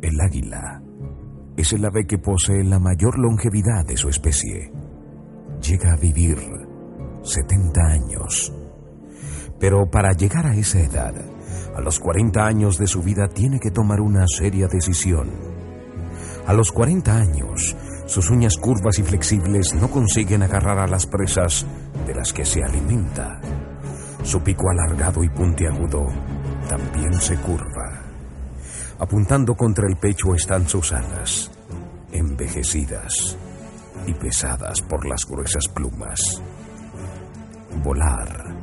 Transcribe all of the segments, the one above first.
El águila es el ave que posee la mayor longevidad de su especie. Llega a vivir 70 años. Pero para llegar a esa edad, a los 40 años de su vida tiene que tomar una seria decisión. A los 40 años, sus uñas curvas y flexibles no consiguen agarrar a las presas de las que se alimenta. Su pico alargado y puntiagudo también se curva. Apuntando contra el pecho están sus alas, envejecidas y pesadas por las gruesas plumas. Volar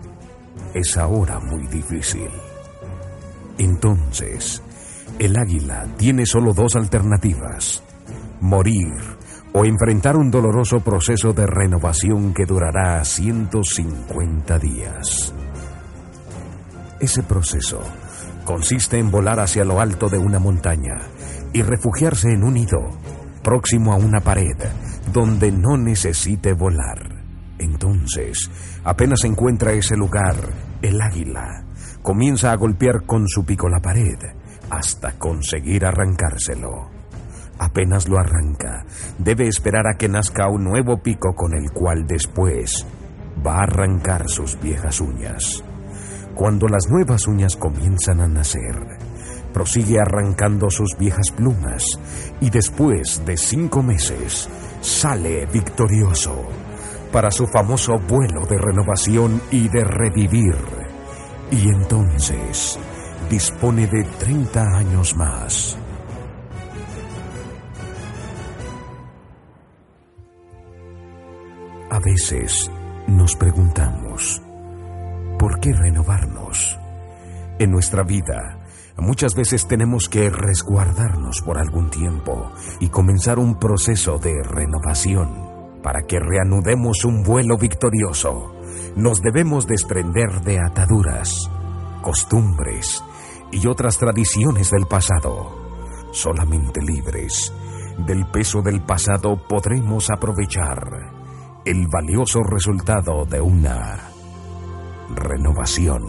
es ahora muy difícil. Entonces, el águila tiene solo dos alternativas. Morir o enfrentar un doloroso proceso de renovación que durará 150 días. Ese proceso consiste en volar hacia lo alto de una montaña y refugiarse en un nido próximo a una pared donde no necesite volar. Entonces, apenas encuentra ese lugar, el águila comienza a golpear con su pico la pared hasta conseguir arrancárselo. Apenas lo arranca, debe esperar a que nazca un nuevo pico con el cual después va a arrancar sus viejas uñas. Cuando las nuevas uñas comienzan a nacer, prosigue arrancando sus viejas plumas y después de cinco meses sale victorioso para su famoso vuelo de renovación y de revivir. Y entonces dispone de 30 años más. A veces nos preguntamos, ¿por qué renovarnos? En nuestra vida, muchas veces tenemos que resguardarnos por algún tiempo y comenzar un proceso de renovación para que reanudemos un vuelo victorioso. Nos debemos desprender de ataduras, costumbres y otras tradiciones del pasado. Solamente libres del peso del pasado podremos aprovechar el valioso resultado de una renovación.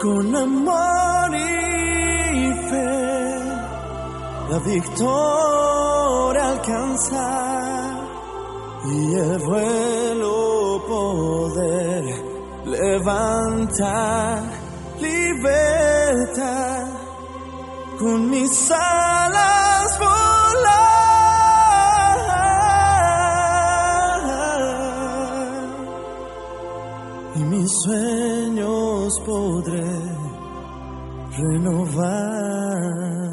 Con amor y fe, la victoria alcanzar y el vuelo poder levantar, libertad, con mis alas mis sueños podré renovar.